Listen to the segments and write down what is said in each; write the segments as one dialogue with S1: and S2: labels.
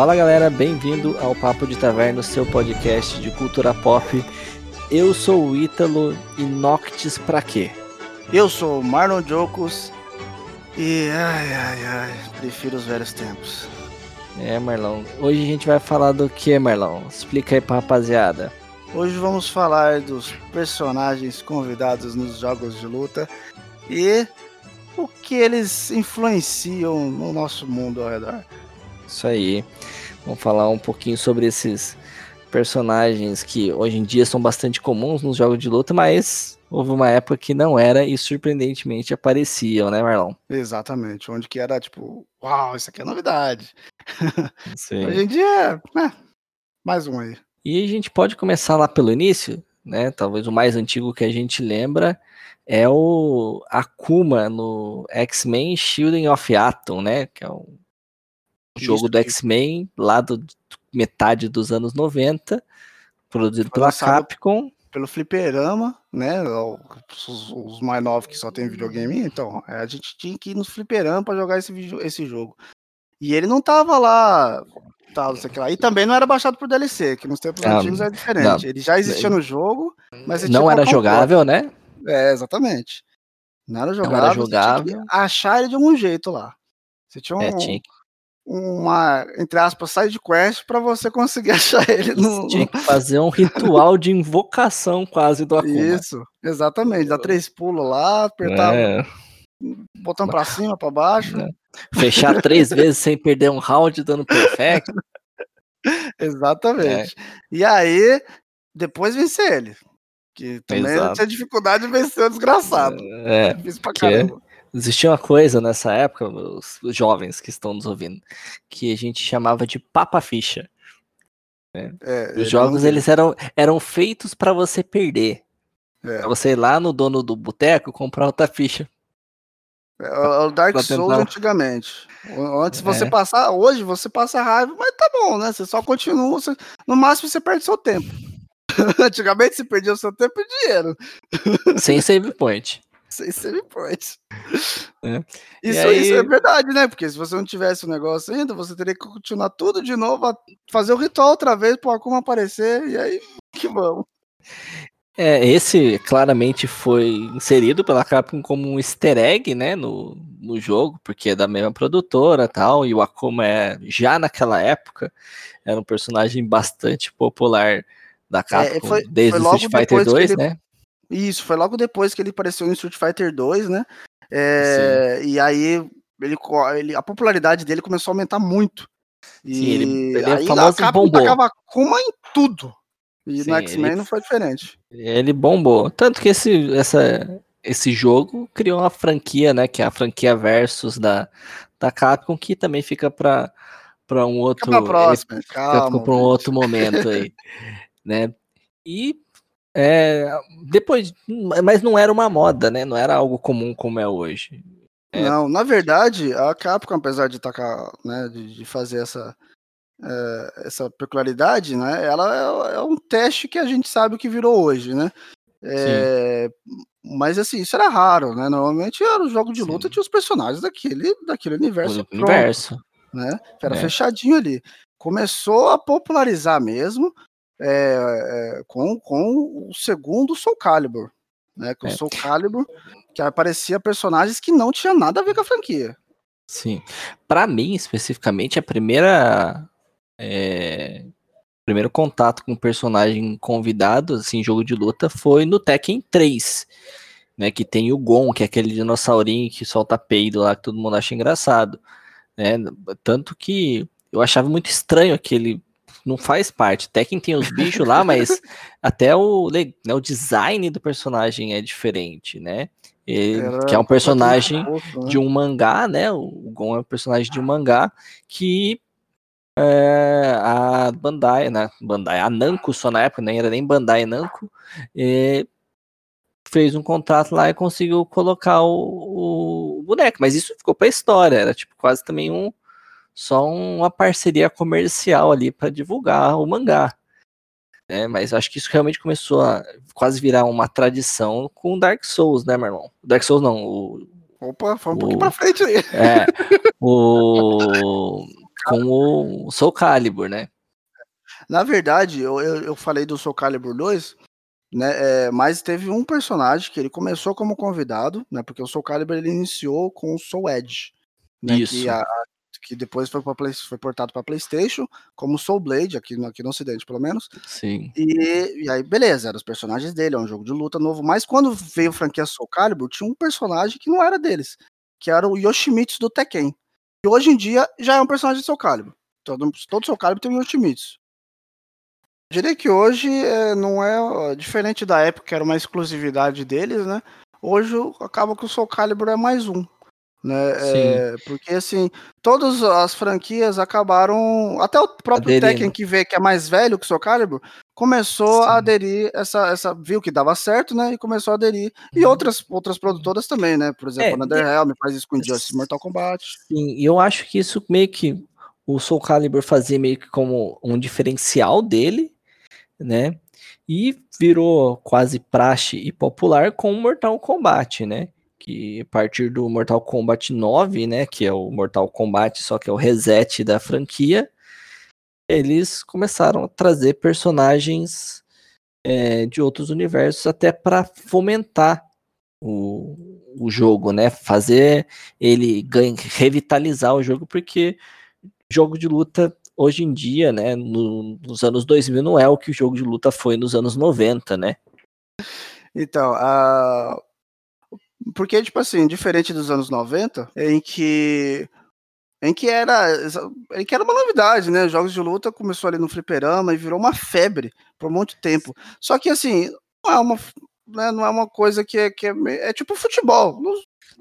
S1: Fala galera, bem-vindo ao Papo de Taverna, seu podcast de cultura pop. Eu sou o Ítalo e Noctis pra quê?
S2: Eu sou o Marlon Jocos e ai ai ai, prefiro os velhos tempos.
S1: É, Marlon. Hoje a gente vai falar do que, Marlon? Explica aí pra rapaziada.
S2: Hoje vamos falar dos personagens convidados nos jogos de luta e o que eles influenciam no nosso mundo ao redor.
S1: Isso aí. Vamos falar um pouquinho sobre esses personagens que hoje em dia são bastante comuns nos jogos de luta, mas houve uma época que não era e surpreendentemente apareciam, né, Marlon?
S2: Exatamente, onde que era tipo, uau, isso aqui é novidade. Hoje em dia, é, mais um aí.
S1: E a gente pode começar lá pelo início, né? Talvez o mais antigo que a gente lembra é o Akuma no X-Men Shielding of Atom, né? Que é o jogo do X-Men lá do metade dos anos 90, produzido pela Capcom.
S2: Pelo fliperama, né? Os, os mais novos que só tem videogame, então a gente tinha que ir no fliperama pra jogar esse, vídeo, esse jogo. E ele não tava lá, tal, sei lá. E também não era baixado por DLC, que nos tempos
S1: Ah,
S2: antigos era diferente.
S1: não.
S2: Ele já existia no jogo, mas
S1: Não era jogável, né?
S2: É, exatamente. Não era jogável.
S1: era
S2: você tinha
S1: jogável.
S2: que achar ele de algum jeito lá. Você tinha um,
S1: É, tinha, que-
S2: uma, entre aspas, side quest pra você conseguir achar ele no.
S1: tinha que fazer um ritual de invocação quase do Akuma.
S2: Isso, exatamente. Dá três pulos lá, apertar
S1: É,
S2: botão pra cima, pra baixo.
S1: É. fechar três vezes sem perder um round dando perfect.
S2: Exatamente. E aí, depois vencer ele. Que também
S1: Exato.
S2: tinha dificuldade de vencer o desgraçado.
S1: É,
S2: Difícil pra
S1: que-
S2: caramba.
S1: Existia uma coisa nessa época, os, jovens que estão nos ouvindo, que a gente chamava de papa ficha.
S2: É,
S1: Os
S2: ele
S1: jogos
S2: não-
S1: eles eram, eram feitos pra você perder.
S2: É.
S1: Pra você ir lá no dono do boteco comprar outra ficha.
S2: É o o Dark
S1: pra
S2: Souls
S1: tentar-
S2: antigamente. Antes você
S1: É.
S2: passar, hoje você passa raiva, mas tá bom, né? Você só continua, você- no máximo você perde seu tempo. antigamente você perdia o seu tempo e dinheiro.
S1: sem save point.
S2: Sem save point.
S1: É.
S2: Isso,
S1: aí-
S2: isso é verdade, né? Porque se você não tivesse o negócio ainda, você teria que continuar tudo de novo, fazer o ritual outra vez pro Akuma aparecer, e aí que vamos.
S1: É, esse claramente foi inserido pela Capcom como um easter egg, né, no, no jogo, porque é da mesma produtora tal, e o Akuma é, já naquela época, era um personagem bastante popular da Capcom,
S2: foi-
S1: desde
S2: foi
S1: o Street Fighter
S2: depois que
S1: 2,
S2: ele-
S1: né?
S2: Isso, foi logo depois que ele apareceu no Street Fighter 2, né? É, e aí ele, ele- a popularidade dele começou a aumentar muito. E
S1: Sim, ele- ele é
S2: aí
S1: famoso
S2: a Capcom
S1: bombou.
S2: tacava Akuma em tudo. E
S1: Sim,
S2: no X-Men
S1: ele-
S2: não foi diferente.
S1: Ele bombou. Tanto que esse, essa, esse jogo criou uma franquia, né? Que é a franquia Versus da, da Capcom, que também fica para para um outro.
S2: Fica pra próxima,
S1: Fica
S2: calma.
S1: para um
S2: gente.
S1: outro momento aí, né? E é, depois, mas não era uma moda, né? Não era algo comum como é hoje. É.
S2: Não, na verdade, a Capcom, apesar de tacar, né, de, de fazer essa, eh, essa peculiaridade, né, ela é, é um teste que a gente sabe o que virou hoje, né? É, mas assim, isso era raro, né? Normalmente era o jogo de luta,
S1: Sim.
S2: tinha os personagens daquele, daquele universo pronto,
S1: universo.
S2: né? Era
S1: É.
S2: fechadinho ali. Começou a popularizar mesmo é, é, com, com o segundo Soul Calibur, né? Com
S1: É.
S2: o Soul Calibur, que aparecia personagens que não tinham nada a ver com a franquia.
S1: Sim. Para mim, especificamente, a primeira. é, primeiro contato com personagem convidado, assim, em jogo de luta, foi no Tekken 3. Né, que tem o Gon, que é aquele dinossaurinho que solta peido lá, que todo mundo acha engraçado. Né? Tanto que eu achava muito estranho aquele. Não faz parte. Tekken tem os bichos lá, mas até o, né, o design do personagem é diferente, né? Ele-
S2: Era
S1: que é um personagem
S2: né?
S1: de um mangá, né? O Gon é um personagem de um mangá que é, a Bandai, né? Bandai, a Namco só na época, nem era nem Bandai Namco, é, fez um contrato lá e conseguiu colocar o, o boneco, mas isso ficou pra história, era tipo quase também um só uma parceria comercial ali para divulgar o mangá. né? mas acho que isso realmente começou a quase virar uma tradição com Dark Souls, né, meu irmão? Dark Souls não, o,
S2: Opa, foi um pouquinho
S1: o-
S2: pra frente aí.
S1: é, o com o Soul Calibur, né?
S2: Na verdade, eu, eu, eu falei do Soul Calibur 2, né? É, mas teve um personagem que ele começou como convidado, né? Porque o Soul Calibur ele iniciou com o Soul Edge, né?
S1: Isso.
S2: Que, a, que depois foi, pra, foi portado para PlayStation, como Soul Blade, aqui no, aqui no Ocidente, pelo menos.
S1: Sim.
S2: E, e aí, beleza, eram os personagens dele, é um jogo de luta novo. Mas quando veio a franquia Soul Calibur, tinha um personagem que não era deles, que era o Yoshimitsu do Tekken. E hoje em dia já é um personagem de Soul Calibur. Todo, todo Soul Calibur tem um Yoshimitsu. Diria que hoje é, não é diferente da época que era uma exclusividade deles, né? Hoje acaba que o Soul Calibur é mais um. Né? É, porque assim, todas as franquias acabaram. Até o próprio Aderindo. Tekken que vê que é mais velho que o Soul Calibur começou Sim. a aderir essa, essa. Viu que dava certo, né? E começou a aderir. E uhum. outras, outras produtoras também, né? Por exemplo, é, a NetherRealm faz isso com Injustice Mortal Kombat.
S1: Sim, e eu acho que isso meio que o Soul Calibur fazia meio que como um diferencial dele né? E virou quase praxe e popular com o Mortal Kombat, né? Que a partir do Mortal Kombat 9, né? Que é o Mortal Kombat, só que é o reset da franquia, eles começaram a trazer personagens é, de outros universos até para fomentar o, o jogo, né? Fazer ele ganha, revitalizar o jogo, porque jogo de luta hoje em dia, né, no, nos anos 2000 não é o que o jogo de luta foi nos anos 90, né?
S2: Então, a porque tipo assim, diferente dos anos 90, em que em que era em que era uma novidade, né? Jogos de luta começou ali no fliperama e virou uma febre por muito tempo. Só que assim, não é uma né, não é uma coisa que é, que é, é tipo futebol.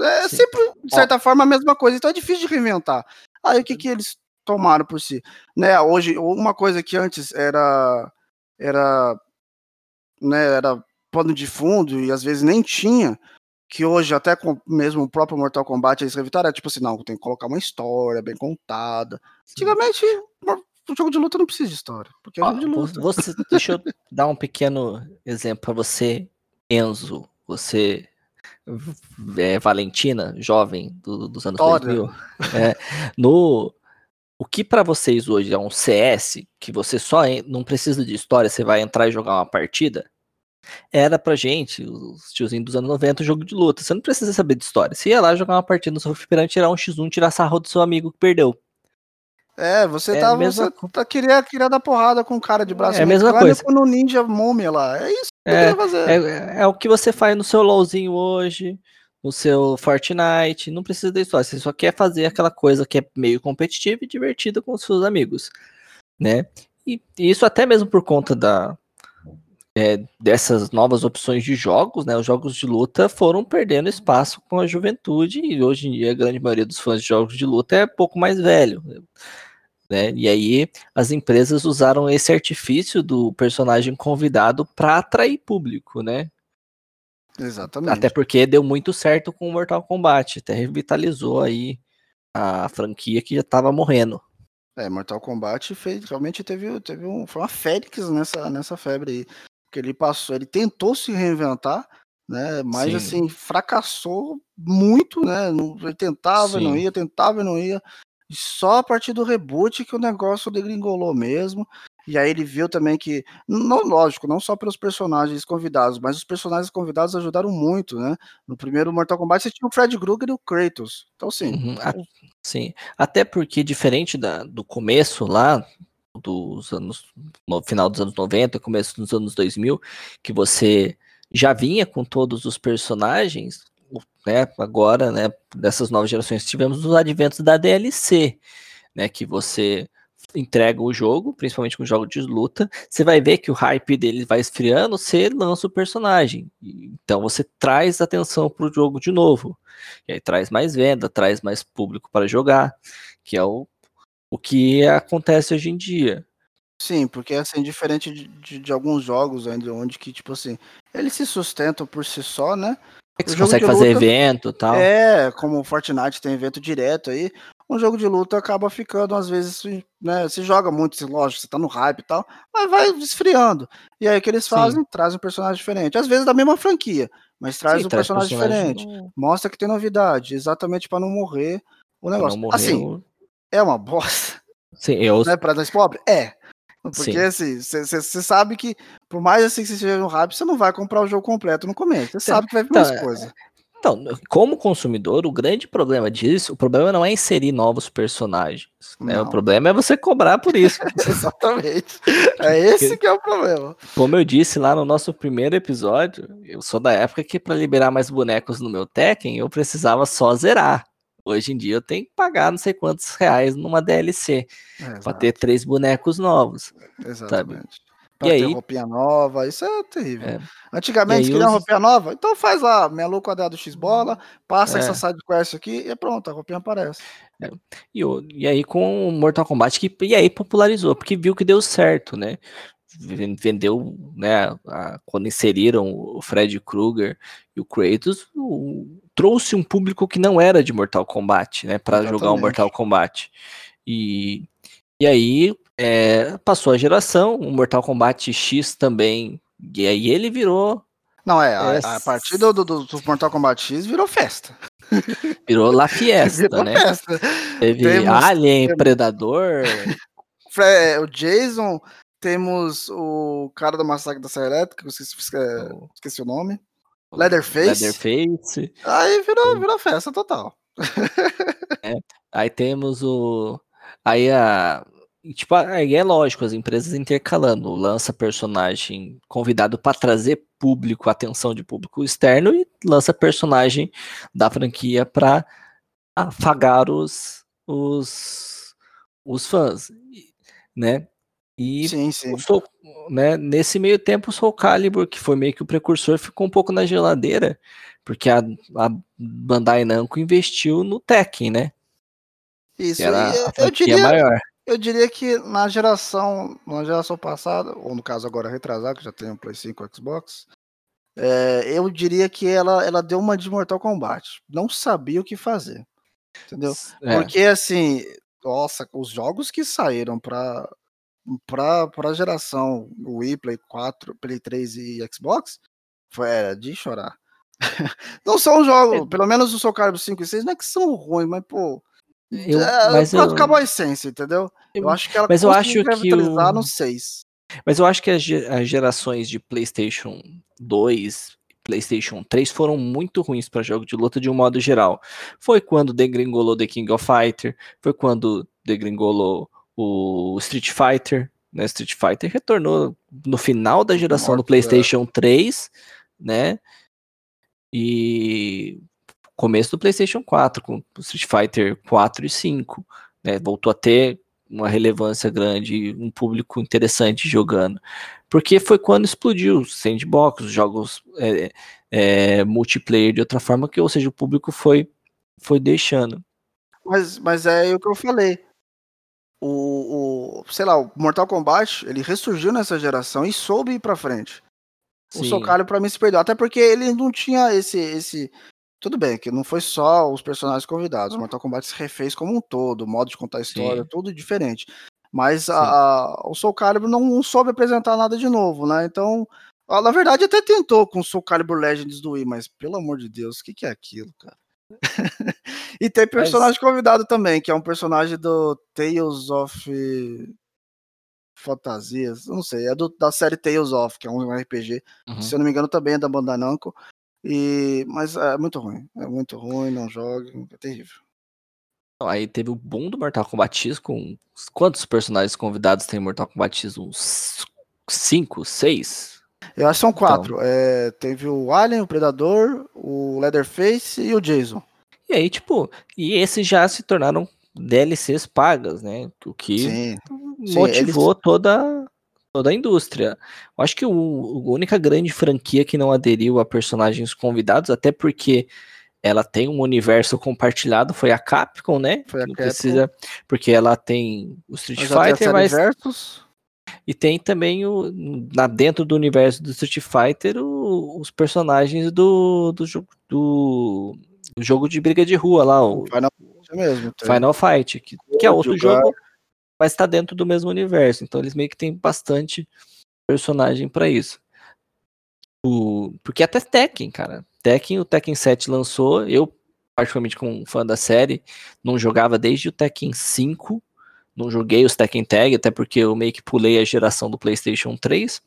S2: É Sim. sempre, de certa Ó. forma, a mesma coisa. Então é difícil de reinventar. Aí o que, que eles tomaram por si. Né, hoje, uma coisa que antes era era né, era pano de fundo e às vezes nem tinha, que hoje até com mesmo o próprio Mortal Kombat eles revitaram, é tipo assim, não, tem que colocar uma história bem contada. Antigamente, o jogo de luta não precisa de história, porque é jogo de luta.
S1: Você, deixa eu dar um pequeno exemplo para você, Enzo, você é, Valentina, jovem do, dos anos Toda. 2000, é, no o que para vocês hoje é um CS, que você só não precisa de história, você vai entrar e jogar uma partida, era pra gente, os tiozinhos dos anos 90, jogo de luta. Você não precisa saber de história. Você ia lá jogar uma partida no seu fliperante, tirar um x1, tirar sarro do seu amigo que perdeu.
S2: É, você, é tava, mesma... você tá, queria, queria dar porrada com o cara de braço.
S1: É a mesma coisa.
S2: no Ninja Múmia lá. É isso
S1: que é, fazer. É, é, o que você faz no seu LOLzinho hoje no seu Fortnite, não precisa da história, você só quer fazer aquela coisa que é meio competitiva e divertida com os seus amigos, né? E, e isso até mesmo por conta da é, dessas novas opções de jogos, né? Os jogos de luta foram perdendo espaço com a juventude e hoje em dia a grande maioria dos fãs de jogos de luta é pouco mais velho. Né? E aí as empresas usaram esse artifício do personagem convidado para atrair público, né?
S2: Exatamente.
S1: Até porque deu muito certo com o Mortal Kombat, até revitalizou aí a franquia que já estava morrendo.
S2: É, Mortal Kombat fez, realmente teve, teve um, foi uma félix nessa, nessa febre aí. Porque ele passou, ele tentou se reinventar, né? Mas Sim. assim, fracassou muito, né? Ele tentava e não ia, tentava e não ia. E só a partir do reboot que o negócio degringolou mesmo. E aí ele viu também que, não lógico, não só pelos personagens convidados, mas os personagens convidados ajudaram muito, né? No primeiro Mortal Kombat você tinha o Fred Krueger e o Kratos. Então, sim. Uhum,
S1: sim. Até porque, diferente da, do começo lá, dos anos, no final dos anos 90, começo dos anos 2000, que você já vinha com todos os personagens, né? Agora, né, dessas novas gerações, tivemos os adventos da DLC, né? Que você entrega o jogo, principalmente com jogos de luta, você vai ver que o hype dele vai esfriando, você lança o personagem. Então você traz atenção para o jogo de novo. E aí traz mais venda, traz mais público para jogar, que é o, o que acontece hoje em dia.
S2: Sim, porque assim, diferente de, de, de alguns jogos ainda onde que, tipo assim, eles se sustentam por si só, né?
S1: É que você consegue fazer luta, evento tal.
S2: É, como o Fortnite tem evento direto aí um jogo de luta acaba ficando, às vezes, né, se joga muito, lógico, você tá no hype e tal, mas vai esfriando. E aí o que eles fazem? Sim. Trazem um personagem diferente. Às vezes da mesma franquia, mas traz Sim, um traz personagem, personagem diferente. Mostra que tem novidade, exatamente para não morrer o negócio. Morrer, assim, é uma bosta.
S1: Sim, eu...
S2: Né, pra nós pobres? É. Porque Sim. assim, você sabe que, por mais assim que você esteja no hype, você não vai comprar o jogo completo no começo. Você sabe que vai vir então, mais coisa.
S1: Então, como consumidor, o grande problema disso, o problema não é inserir novos personagens. Né? O problema é você cobrar por isso.
S2: Exatamente. É esse que é o problema.
S1: Como eu disse lá no nosso primeiro episódio, eu sou da época que para liberar mais bonecos no meu Tekken, eu precisava só zerar. Hoje em dia eu tenho que pagar não sei quantos reais numa DLC é, para ter três bonecos novos.
S2: Exatamente. E ter aí, roupinha nova, isso é terrível. É. Antigamente queria os... roupinha nova, então faz lá, meia lua quadrado X bola, passa é. essa side quest aqui e pronto, a roupinha aparece.
S1: É. E, e aí com o Mortal Kombat, que, e aí popularizou, porque viu que deu certo, né? Vendeu, né? A, quando inseriram o Fred Krueger e o Kratos, o, trouxe um público que não era de Mortal Kombat, né? Para jogar o Mortal Kombat. E, e aí é, passou a geração, o Mortal Kombat X também, e aí ele virou.
S2: Não, é, a, a partir do, do, do, Mortal Kombat X virou festa.
S1: Virou La Fiesta, virou né? Festa. Teve temos, Alien, temos... Predador.
S2: É, o Jason, temos o cara do Massacre da Serra Elétrica, esqueci, é, esqueci o nome. Leatherface.
S1: Leatherface.
S2: Aí virou, virou festa total.
S1: É, aí temos o. Aí a tipo, aí é lógico, as empresas intercalando, lança personagem convidado para trazer público, atenção de público externo e lança personagem da franquia para afagar os, os, os fãs, né? E
S2: sim, sim.
S1: Soul, né, nesse meio tempo o Soul Calibur, que foi meio que o precursor, ficou um pouco na geladeira, porque a, a Bandai Namco investiu no Tekken, né?
S2: Isso, era eu, eu diria, maior. Eu diria que na geração, na geração passada, ou no caso agora retrasado, que já tem o Play 5 e Xbox, é, eu diria que ela, ela deu uma de Mortal Kombat. Não sabia o que fazer. Entendeu? É. Porque assim, nossa, os jogos que saíram para para para geração Wii, Play 4, Play 3 e Xbox, foi era de chorar. não são jogos, é. pelo menos o Soul Calibur 5 e 6 não é que são ruins, mas pô, eu, é, mas eu, acabou a essência, entendeu? Eu, eu acho que ela
S1: mas eu acho que
S2: o... no 6.
S1: Mas eu acho que as, as gerações de PlayStation 2 PlayStation 3 foram muito ruins para jogo de luta de um modo geral. Foi quando degringolou The King of Fighter, foi quando degringolou o Street Fighter, né? Street Fighter retornou no final da geração Morto, do PlayStation é. 3, né? E começo do PlayStation 4, com Street Fighter 4 e 5. Né, voltou a ter uma relevância grande, um público interessante jogando. Porque foi quando explodiu os sandbox, os jogos é, é, multiplayer de outra forma, que ou seja, o público foi, foi deixando.
S2: Mas, mas é o que eu falei. O, o, sei lá, o Mortal Kombat, ele ressurgiu nessa geração e soube ir pra frente. Sim. O Socalho para mim se perdeu, até porque ele não tinha esse, esse tudo bem, que não foi só os personagens convidados. Uhum. Mortal Kombat se refez como um todo, o modo de contar a história, Sim. tudo diferente. Mas a, a, o Soul Calibur não, não, soube apresentar nada de novo, né? Então, a, na verdade, até tentou com o Soul Calibur Legends do Wii, mas pelo amor de Deus, o que, que é aquilo, cara? E tem personagem mas... convidado também, que é um personagem do Tales of Fantasias, não sei, é do, da série Tales of, que é um RPG, uhum. se eu não me engano também é da Bandai Namco. E, mas é muito ruim. É muito ruim, não joga, é terrível.
S1: Aí teve o boom do Mortal Kombat X com quantos personagens convidados tem Mortal Kombat X? Uns 5, 6?
S2: Eu acho que são quatro. Então... É, teve o Alien, o Predador, o Leatherface e o Jason.
S1: E aí, tipo, e esses já se tornaram DLCs pagas, né? O que Sim. motivou Sim, eles... toda toda a indústria. Eu acho que o, a única grande franquia que não aderiu a personagens convidados, até porque ela tem um universo compartilhado, foi a Capcom, né?
S2: Foi a
S1: não
S2: Capcom.
S1: precisa, porque ela tem o Street Fighter, mas Versus. E tem também o na dentro do universo do Street Fighter o, os personagens do, do jogo do, do, jogo de briga de rua lá, o
S2: Final, mesmo,
S1: Final Fight, que, que é outro jogar. jogo mas está dentro do mesmo universo. Então eles meio que têm bastante personagem para isso. O, porque até Tekken, cara. Tekken, o Tekken 7 lançou, eu particularmente como fã da série, não jogava desde o Tekken 5, não joguei os Tekken Tag, até porque eu meio que pulei a geração do PlayStation 3.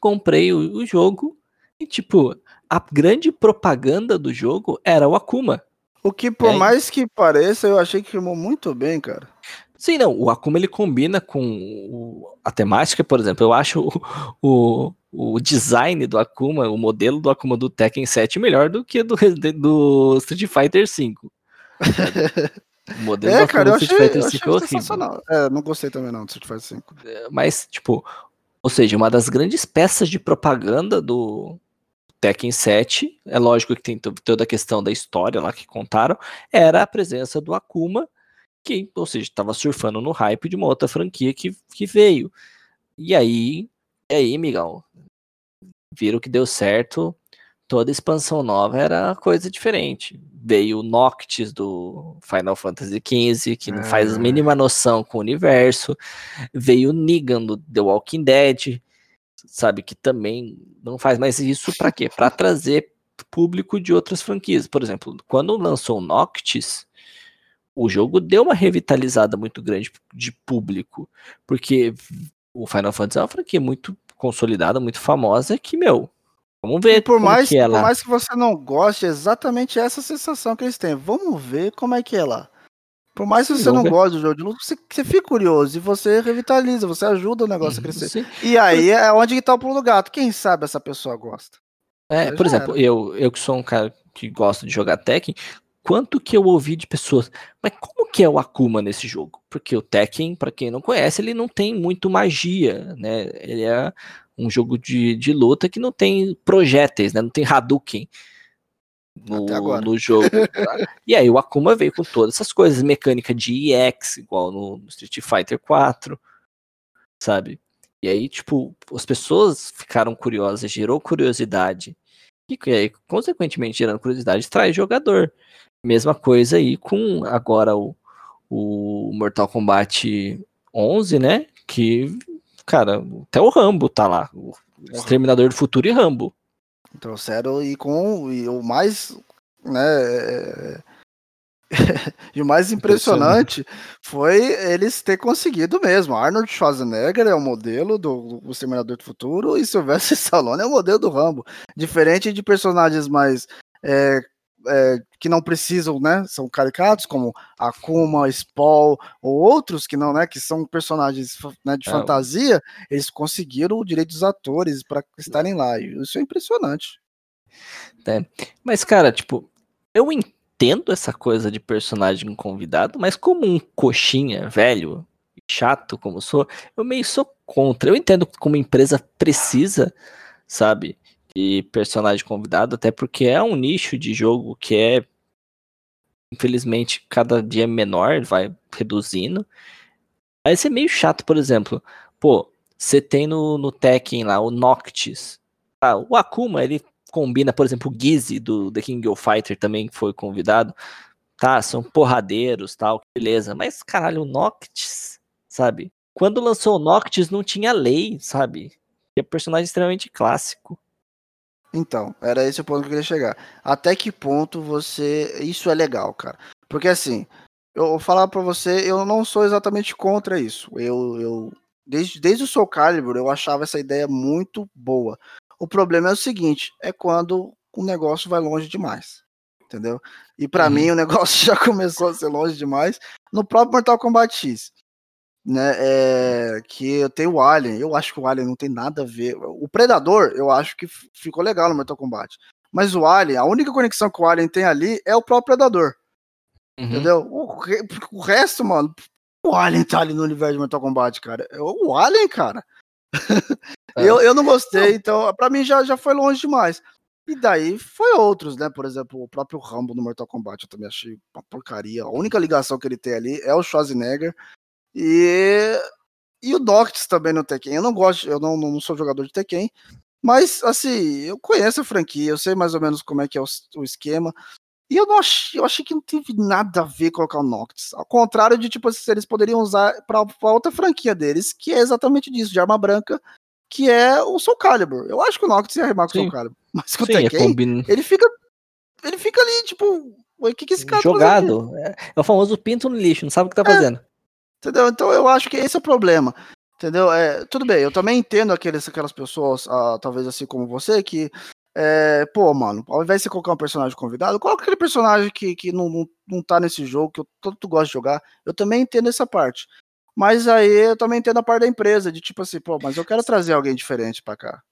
S1: Comprei o, o jogo e, tipo, a grande propaganda do jogo era o Akuma.
S2: O que, por é. mais que pareça, eu achei que rimou muito bem, cara.
S1: Sim, não. O Akuma ele combina com o, a temática, por exemplo. Eu acho o, o, o, design do Akuma, o modelo do Akuma do Tekken 7 melhor do que do, do Street Fighter 5.
S2: O modelo é, cara, eu achei, Fighter 5 é horrível. É, não gostei também não do Street Fighter 5.
S1: É, mas, tipo, ou seja, uma das grandes peças de propaganda do Tekken 7, é lógico que tem toda a questão da história lá que contaram, era a presença do Akuma, que, ou seja, estava surfando no hype de uma outra franquia que, que veio. E aí, e aí, migão, viram que deu certo, toda expansão nova era coisa diferente veio o Noctis do Final Fantasy XV, que não faz a ah. mínima noção com o universo. Veio o Negan do The Walking Dead, sabe? Que também não faz mais isso para quê? Para trazer público de outras franquias. Por exemplo, quando lançou o Noctis, o jogo deu uma revitalizada muito grande de público, porque o Final Fantasy é uma franquia muito consolidada, muito famosa, que, meu, Vamos ver.
S2: E por mais que, é por mais que você não goste, é exatamente essa sensação que eles têm. Vamos ver como é que é lá. Por mais que você não goste do jogo de luta, você, você fica curioso e você revitaliza, você ajuda o negócio a crescer. Sim. E aí é onde que tá o pulo do gato. Quem sabe essa pessoa gosta?
S1: É, por exemplo, eu, eu que sou um cara que gosta de jogar Tekken, quanto que eu ouvi de pessoas, mas como que é o Akuma nesse jogo? Porque o Tekken, para quem não conhece, ele não tem muito magia, né? Ele é um jogo de, de luta que não tem projéteis, né? Não tem Hadouken no, no jogo. Tá? e aí o Akuma veio com todas essas coisas, mecânica de EX, igual no, no Street Fighter 4, sabe? E aí, tipo, as pessoas ficaram curiosas, gerou curiosidade. E aí, consequentemente, gerando curiosidade, traz jogador. Mesma coisa aí com agora o, o Mortal Kombat 11, né? Que cara, até o Rambo tá lá. O Exterminador do Futuro e Rambo.
S2: Trouxeram e com e o mais, né, é, e o mais impressionante foi eles ter conseguido mesmo. Arnold Schwarzenegger é o modelo do, do Exterminador do Futuro e Sylvester Stallone é o modelo do Rambo. Diferente de personagens mais é, é, que não precisam, né? São caricatos, como Akuma, Spawn, ou outros que não, né? Que são personagens né, de é. fantasia, eles conseguiram o direito dos atores para estarem lá. Isso é impressionante.
S1: É. Mas, cara, tipo, eu entendo essa coisa de personagem convidado, mas como um coxinha velho, chato como sou, eu meio sou contra. Eu entendo como empresa precisa, sabe? De personagem convidado, até porque é um nicho de jogo que é infelizmente cada dia menor, vai reduzindo. Mas é meio chato, por exemplo, pô, você tem no, no Tekken lá o Noctis. Ah, o Akuma, ele combina, por exemplo, o Gizzy do The King of Fighter também foi convidado. Tá, são porradeiros, tal, beleza. Mas caralho, o Noctis, sabe? Quando lançou o Noctis não tinha lei, sabe? É um personagem extremamente clássico.
S2: Então, era esse o ponto que eu queria chegar. Até que ponto você. Isso é legal, cara. Porque assim, eu vou falar pra você, eu não sou exatamente contra isso. Eu, eu desde, desde o Soul Calibur, eu achava essa ideia muito boa. O problema é o seguinte: é quando o negócio vai longe demais. Entendeu? E para uhum. mim o negócio já começou a ser longe demais no próprio Mortal Kombat X né? É, que tem o Alien. Eu acho que o Alien não tem nada a ver. O Predador, eu acho que ficou legal no Mortal Kombat. Mas o Alien, a única conexão que o Alien tem ali é o próprio Predador. Uhum. Entendeu? O, o, resto, mano, o Alien tá ali no universo de Mortal Kombat, cara. O Alien, cara. É. eu, eu não gostei, então, pra mim já, já foi longe demais. E daí foi outros, né? Por exemplo, o próprio Rambo no Mortal Kombat, eu também achei uma porcaria. A única ligação que ele tem ali é o Schwarzenegger. E, e o Noctis também no Tekken. Eu não gosto, eu não, não sou jogador de Tekken, mas assim, eu conheço a franquia, eu sei mais ou menos como é que é o, o esquema. E eu não achei, eu achei que não teve nada a ver colocar o Noctis. Ao contrário de, tipo, assim, eles poderiam usar para outra franquia deles, que é exatamente disso, de arma branca, que é o Soul Calibur. Eu acho que o Noctis ia rimar com o Soul Calibur. Mas com o é Tekken, ele fica. Ele fica ali, tipo, o que, que esse cara
S1: tá Jogado. Tá é, é, o famoso pinto no lixo, não sabe o que tá é, fazendo.
S2: Entendeu? Então eu acho que esse é o problema. Entendeu? É, tudo bem, eu também entendo aqueles, aquelas pessoas, ah, talvez assim como você, que é, pô, mano, ao invés de você colocar um personagem convidado, coloca aquele personagem que, que não, não, não tá nesse jogo, que eu tanto gosto de jogar. Eu também entendo essa parte. Mas aí eu também entendo a parte da empresa, de tipo assim, pô, mas eu quero trazer alguém diferente pra cá.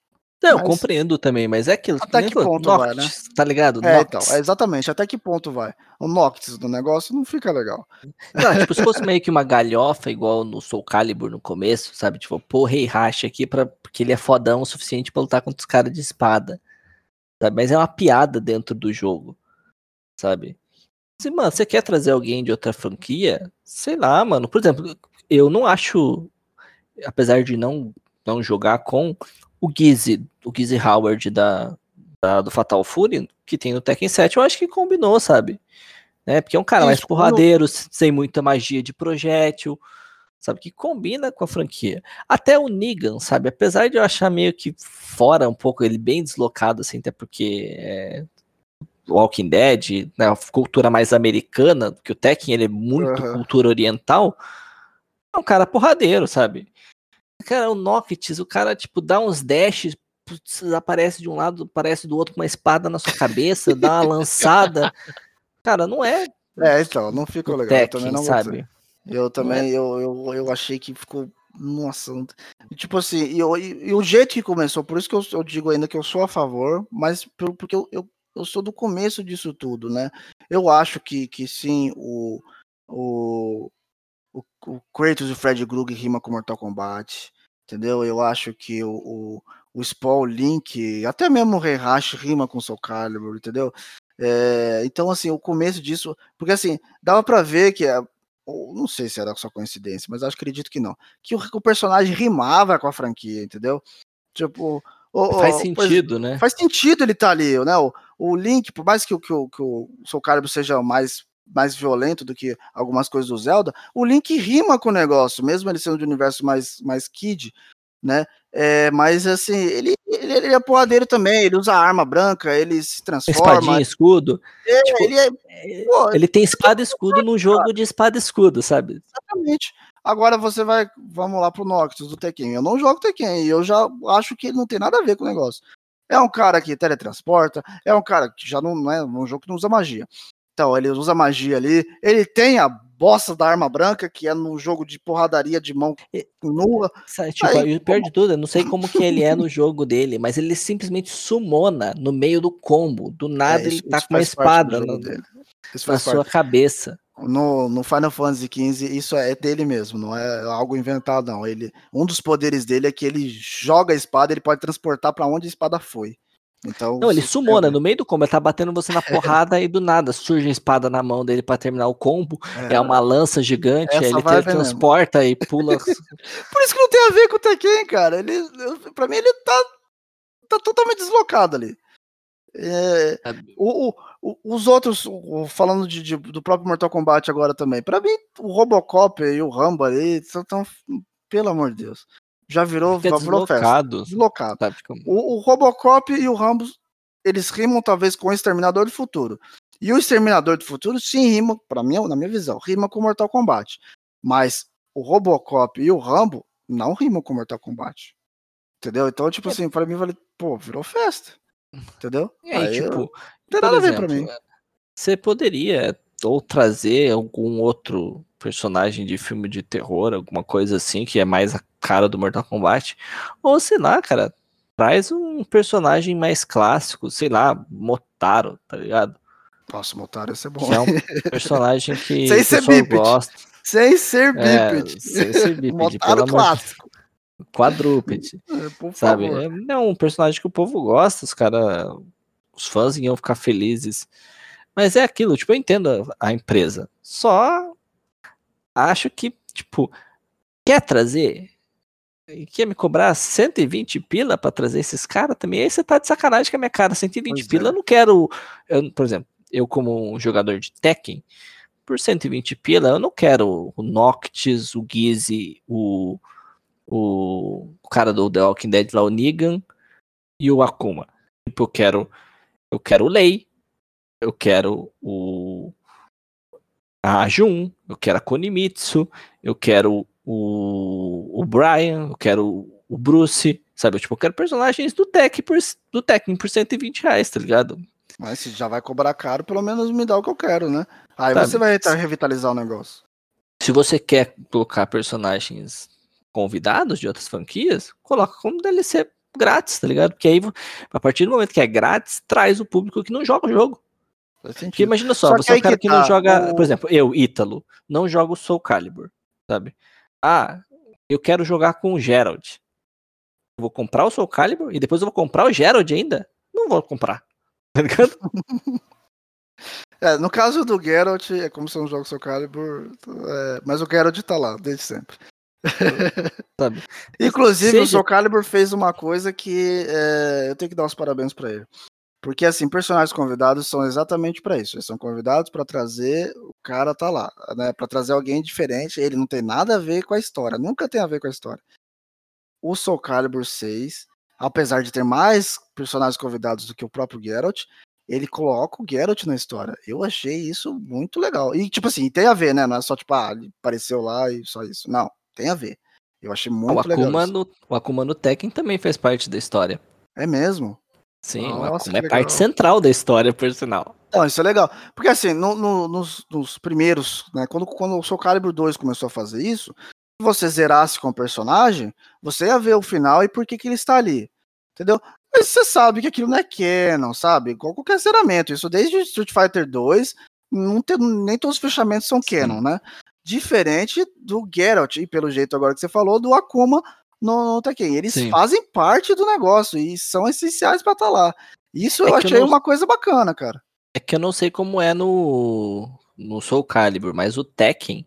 S1: Não, mas... eu compreendo também, mas é aquilo.
S2: Até que ponto Noctis, vai, né?
S1: Tá ligado?
S2: É, Noctis. então, exatamente, até que ponto vai. O Noctis do negócio não fica legal.
S1: Não, tipo, se fosse meio que uma galhofa, igual no Soul Calibur no começo, sabe? Tipo, pô, Rei Hash aqui, pra, porque ele é fodão o suficiente pra lutar contra os caras de espada. Sabe? Mas é uma piada dentro do jogo, sabe? Se, mano, você quer trazer alguém de outra franquia? Sei lá, mano. Por exemplo, eu não acho, apesar de não, não jogar com o Gizzy, o Gizzy Howard da, da, do Fatal Fury, que tem no Tekken 7, eu acho que combinou, sabe? Né? Porque é um cara Isso, mais porradeiro, quando... sem muita magia de projétil, sabe? Que combina com a franquia. Até o Negan, sabe? Apesar de eu achar meio que fora um pouco, ele bem deslocado, assim, até porque é, Walking Dead, né, a cultura mais americana, que o Tekken ele é muito uhum. cultura oriental, é um cara porradeiro, sabe? Cara, o Noctis, o cara, tipo, dá uns dashes, putz, aparece de um lado, aparece do outro com uma espada na sua cabeça, dá uma lançada. Cara, não é.
S2: É, então, não ficou legal. Eu também não sabe? Eu também, é. eu, eu, eu achei que ficou. Nossa, tipo assim, e, e, e, o jeito que começou, por isso que eu, eu, digo ainda que eu sou a favor, mas porque eu, eu, eu sou do começo disso tudo, né? Eu acho que, que sim, o, o, o, o Kratos e o Fred Grug rima com Mortal Kombat, entendeu? Eu acho que o, o, o Spawn Link, até mesmo o Heihachi rima com Soul Calibur, entendeu? É, então, assim, o começo disso, porque assim, dava para ver que, não sei se era só coincidência, mas acho acredito que não, que o, o personagem rimava com a franquia, entendeu? Tipo,
S1: o, faz sentido, né?
S2: Faz sentido ele estar tá ali, né? O, o Link, por mais que, que, que, que o Soul Calibur seja mais mais violento do que algumas coisas do Zelda, o Link rima com o negócio, mesmo ele sendo de um universo mais, mais kid, né? É, mas assim, ele, ele, ele, é porradeiro também, ele usa arma branca, ele se transforma.
S1: Espadinha, escudo.
S2: É, tipo, ele, é,
S1: pô, ele tem espada e escudo no jogo de espada e escudo, sabe?
S2: Exatamente. Agora você vai, vamos lá pro Noctis do Tekken. Eu não jogo Tekken e eu já acho que ele não tem nada a ver com o negócio. É um cara que teletransporta, é um cara que já não, não é um jogo que não usa magia. Então, ele usa magia ali. Ele tem a bosta da arma branca, que é no jogo de porradaria de mão nua.
S1: Tipo, Aí, o pior de tudo, eu não sei como que ele é no jogo dele, mas ele simplesmente sumona no meio do combo. Do nada é, isso, ele tá com uma espada no, na sua cabeça.
S2: No, no Final Fantasy XV, isso é dele mesmo, não é algo inventado, não. Ele, um dos poderes dele é que ele joga a espada, ele pode transportar para onde a espada foi. Então,
S1: não, ele sumona no meio do combo, ele tá batendo você na porrada e do nada surge a espada na mão dele para terminar o combo. É, é uma lança gigante, ele transporta e pula.
S2: Por isso que não tem a ver com o Tekken, cara. Ele, para mim ele tá, tá totalmente deslocado ali. É, é, o, o, os outros, falando de, de, do próprio Mortal Kombat agora também, para mim o Robocop e o Rambo ali são tão, pelo amor de Deus já virou,
S1: Fica virou deslocado.
S2: festa. Deslocado. O, o, Robocop e o Rambo, eles rimam talvez com o Exterminador do Futuro. E o Exterminador do Futuro sim rima, para mim, na minha visão, rima com Mortal Kombat. Mas o Robocop e o Rambo não rimam com Mortal Kombat. Entendeu? Então, tipo é. assim, para mim, vale, pô, virou festa. Entendeu?
S1: E aí, aí tipo, não tem nada exemplo, a ver pra mim. Você poderia ou trazer algum outro personagem de filme de terror, alguma coisa assim, que é mais a cara do Mortal Kombat. Ou sei lá, cara, traz um personagem mais clássico, sei lá, Motaro, tá ligado?
S2: Nossa, Motaro ia ser bom.
S1: Que é um personagem que sem ser gosta.
S2: Sem ser bípede.
S1: É, sem ser bípede.
S2: Motaro clássico.
S1: Quadrúpede. É, sabe? É, é um personagem que o povo gosta, os caras. Os fãs iam ficar felizes. Mas é aquilo, tipo, eu entendo a empresa. Só acho que, tipo, quer trazer? Quer me cobrar 120 pila para trazer esses caras também? Aí você tá de sacanagem com a minha cara. 120 pois pila, é. eu não quero. Eu, por exemplo, eu, como um jogador de Tekken, por 120 pila, eu não quero o Noctis, o Gizzy, o, o, o cara do The Walking Dead lá, o Negan e o Akuma. Tipo, eu quero. Eu quero o Lei. Eu quero o a Jun, eu quero a Konimitsu, eu quero o, o Brian, eu quero o Bruce, sabe? Tipo, eu quero personagens do Tekken por, do Tekken por 120 reais, tá ligado?
S2: Mas se já vai cobrar caro, pelo menos me dá o que eu quero, né? Aí sabe? você vai revitalizar o negócio.
S1: Se você quer colocar personagens convidados de outras franquias, coloca como DLC grátis, tá ligado? Porque aí, a partir do momento que é grátis, traz o público que não joga o jogo. Porque imagina só, só você é um cara que, que tá, não joga, o... por exemplo, eu, Ítalo, não jogo Soul Calibur, sabe? Ah, eu quero jogar com o Gerald. Eu vou comprar o Soul Calibur e depois eu vou comprar o Gerald ainda? Não vou comprar. Tá ligado?
S2: É, no caso do Geralt, é como se eu não jogo Soul Calibur, é, mas o Geralt tá lá, desde sempre. Sabe? Inclusive, Seja... o Soul Calibur fez uma coisa que é, eu tenho que dar os parabéns para ele. Porque, assim, personagens convidados são exatamente para isso. Eles são convidados para trazer o cara tá lá, né? Para trazer alguém diferente. Ele não tem nada a ver com a história, nunca tem a ver com a história. O Soul Calibur 6, apesar de ter mais personagens convidados do que o próprio Geralt, ele coloca o Geralt na história. Eu achei isso muito legal. E, tipo assim, tem a ver, né? Não é só, tipo, ah, ele apareceu lá e só isso. Não, tem a ver. Eu achei muito o
S1: Akuma
S2: legal.
S1: No, o Akuma no Tekken também faz parte da história.
S2: É mesmo?
S1: Sim, Nossa, é parte central da história, por sinal.
S2: Não, isso é legal. Porque assim, no, no, nos, nos, primeiros, né, quando, quando o Soul Calibur 2 começou a fazer isso, se você zerasse com o personagem, você ia ver o final e por que, que ele está ali. Entendeu? Mas você sabe que aquilo não é canon, sabe? Qualquer zeramento. Isso desde Street Fighter 2, não tem, nem todos os fechamentos são canon, Sim. né? Diferente do Geralt, e pelo jeito agora que você falou, do Akuma, no, no Tekken. Eles Sim. fazem parte do negócio e são essenciais para estar tá lá. Isso é eu achei eu não... uma coisa bacana, cara.
S1: É que eu não sei como é no, no Soul Calibur, mas o Tekken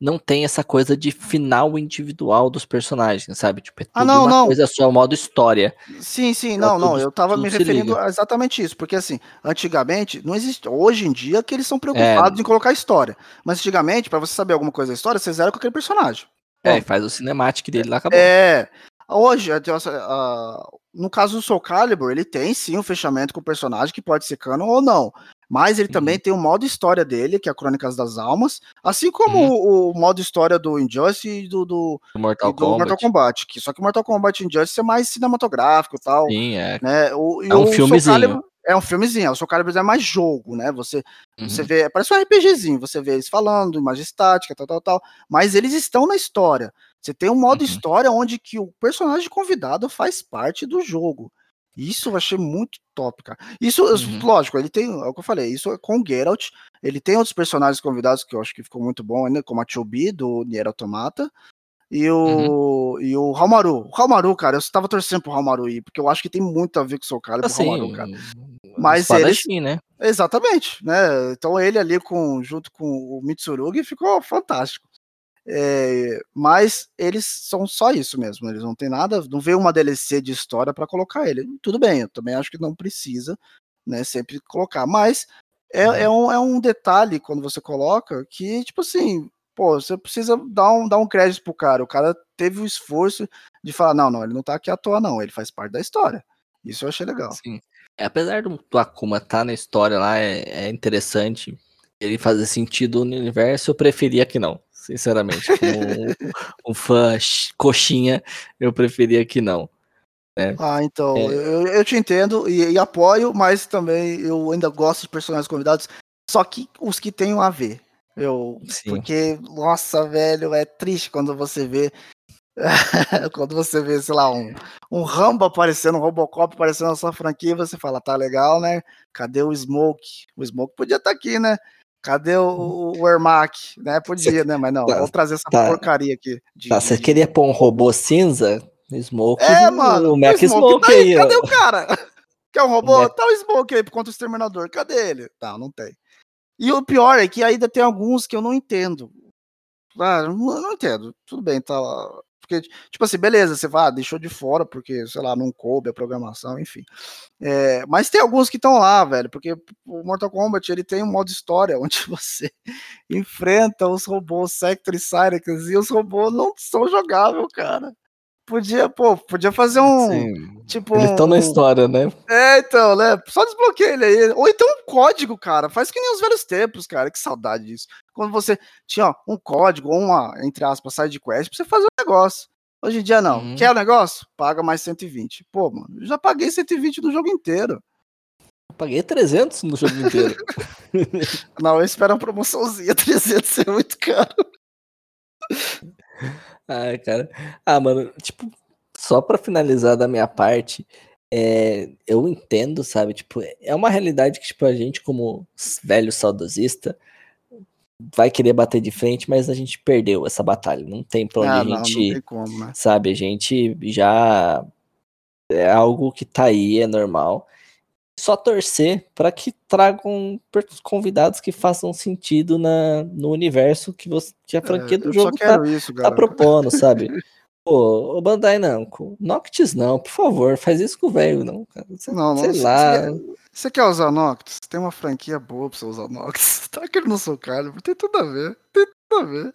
S1: não tem essa coisa de final individual dos personagens, sabe? Tipo, é
S2: ah, não, uma não.
S1: coisa só, modo história.
S2: Sim, sim, é não, tudo, não, eu tava me referindo a exatamente isso, porque assim, antigamente, não existe, hoje em dia que eles são preocupados é... em colocar história, mas antigamente, para você saber alguma coisa da história, vocês eram com aquele personagem.
S1: É, Bom, faz o cinematic dele lá, acabou.
S2: É. Hoje, no caso do Soul Calibur, ele tem sim um fechamento com o personagem que pode ser canon ou não. Mas ele uhum. também tem o modo história dele, que é Crônicas das Almas, assim como uhum. o, o, modo história do Injustice e do, do,
S1: Mortal,
S2: e do Kombat. Mortal Kombat. Que, só que o Mortal Kombat Injustice é mais cinematográfico e tal.
S1: Sim, é.
S2: Né? O,
S1: é um filmezinho. Calibur,
S2: é um filmezinho, o Soul Calibur é mais jogo, né? Você, uhum. você vê, parece um RPGzinho, você vê eles falando, imagem estática, tal, tal, tal, mas eles estão na história. Você tem um modo uhum. história onde que o personagem convidado faz parte do jogo. Isso eu achei muito top, cara. Isso, uhum. lógico, ele tem, é o que eu falei, isso é com o Geralt. Ele tem outros personagens convidados que eu acho que ficou muito bom ainda, como a Chobi do Nier Automata. E o, uhum. e o Hamaru. O cara, eu estava torcendo pro Hamaru ir, porque eu acho que tem muito a ver com o seu cara
S1: assim,
S2: o Hamaru, cara. Mas
S1: ele. Assim, né?
S2: Exatamente, né? Então ele ali com, junto com o Mitsurugi ficou fantástico. É, mas eles são só isso mesmo, eles não tem nada, não veio uma DLC de história para colocar ele. Tudo bem, eu também acho que não precisa, né, sempre colocar, mas é, é, um, é um detalhe quando você coloca que, tipo assim, pô, você precisa dar um, dar um crédito pro cara. O cara teve o esforço de falar, não, não, ele não tá aqui à toa, não, ele faz parte da história. Isso eu achei legal.
S1: Sim. É, apesar do, do Akuma estar tá na história lá, é, é interessante ele fazer sentido no universo, eu preferia que não sinceramente. Como um, um fã coxinha, eu preferia que não.
S2: Né? Ah, então, é. eu, eu te entendo e, e, apoio, mas também eu ainda gosto de personagens convidados, só que os que tenham a ver. Eu, Sim. porque, nossa, velho, é triste quando você vê quando você vê, sei lá, um, um Rambo aparecendo, um Robocop aparecendo na sua franquia, você fala, tá legal, né? Cadê o Smoke? O Smoke podia estar tá aqui, né? Cadê o, o Ermac? Né? Podia, né? Mas não, tá, vamos trazer essa tá, porcaria aqui.
S1: De, tá, você de... queria pôr um robô cinza? Smoke.
S2: É, mano. O Mac Smoke, Smoke tá aí. Cadê o cara? Quer um robô? Tá o Smoke aí contra o Exterminador. Cadê ele? Tá, não tem. E o pior é que ainda tem alguns que eu não entendo. Ah, não, não entendo. Tudo bem, tá porque, tipo assim, beleza, você vai, ah, deixou de fora porque, sei lá, não coube a programação, enfim. É, mas tem alguns que estão lá, velho, porque o Mortal Kombat ele tem um modo história onde você enfrenta os robôs Sector e Cyrix e os robôs não são jogáveis, cara. Podia, pô, podia fazer um. Sim. Tipo
S1: Eles estão
S2: um...
S1: na história, né?
S2: É, então, né? Só desbloqueia ele aí. Ou então um código, cara. Faz que nem os velhos tempos, cara. Que saudade disso. Quando você tinha ó, um código ou uma, entre aspas, side quest pra você fazer um negócio. Hoje em dia não. Uhum. Quer o negócio? Paga mais 120. Pô, mano, eu já paguei 120 no jogo inteiro.
S1: Eu paguei 300 no jogo inteiro.
S2: não, eu espero uma promoçãozinha. 300 é muito caro.
S1: Ai, cara. Ah, mano, tipo, só pra finalizar da minha parte, é, eu entendo, sabe? Tipo, é uma realidade que, tipo, a gente, como velho saudosista, vai querer bater de frente, mas a gente perdeu essa batalha. Não tem pra onde ah, a gente. Não, tem como, né? Sabe, a gente já. É algo que tá aí, é normal. Só torcer para que tragam convidados que façam sentido na, no universo que, você, que a é, franquia é, do jogo tá, isso, tá propondo, sabe? Pô, o Bandai Namco, Noctis não, por favor, faz isso com o velho, não, cara. Sei, não, sei não, lá.
S2: Você, quer usar Noctis? Tem uma franquia boa pra você usar Noctis. Tá que ele não sou tem tudo a ver, tem tudo a ver.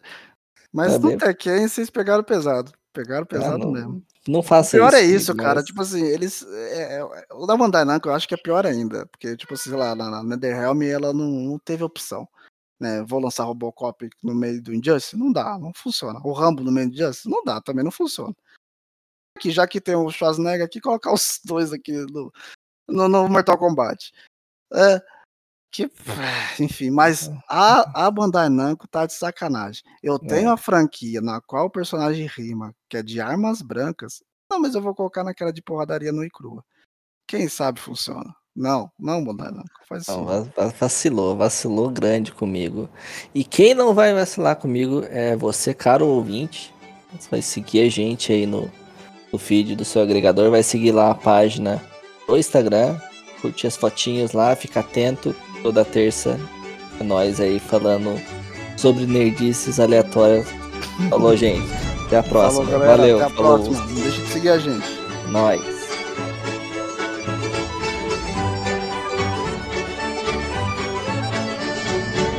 S2: Mas tá no Tekken vocês pegaram pesado. Pegaram ah, pesado ah, não, mesmo.
S1: Não faça
S2: isso. O pior
S1: é
S2: isso, cara. Tipo assim, eles. É, é, o da Bandai Namco eu acho que é pior ainda. Porque, tipo assim, sei lá, na, na NetherRealm ela não, não teve opção. Né? Vou lançar Robocop no meio do Injustice? Não dá, não funciona. O Rambo no meio do Injustice? Não dá, também não funciona. Aqui, já que tem o Schwarzenegger aqui, colocar os dois aqui no, no, no Mortal Kombat. É, que, enfim, mas a, a Bandai Namco tá de sacanagem. Eu é. tenho é. a franquia na qual o personagem rima, que é de armas brancas. Não, mas eu vou colocar naquela de porradaria no e crua. Quem sabe funciona. Não, não, Bandai Namco. Faz não,
S1: vacilou, vacilou grande comigo. E quem não vai vacilar comigo é você, caro ouvinte. Você vai seguir a gente aí no, no feed do seu agregador, vai seguir lá a página do Instagram, curtir as fotinhas lá, fica atento toda terça é nós aí falando sobre nerdices aleatórias. Falou, gente. Até a próxima.
S2: Falou, galera, Valeu. Até a falou. próxima. Deixa de seguir a gente.
S1: Nós.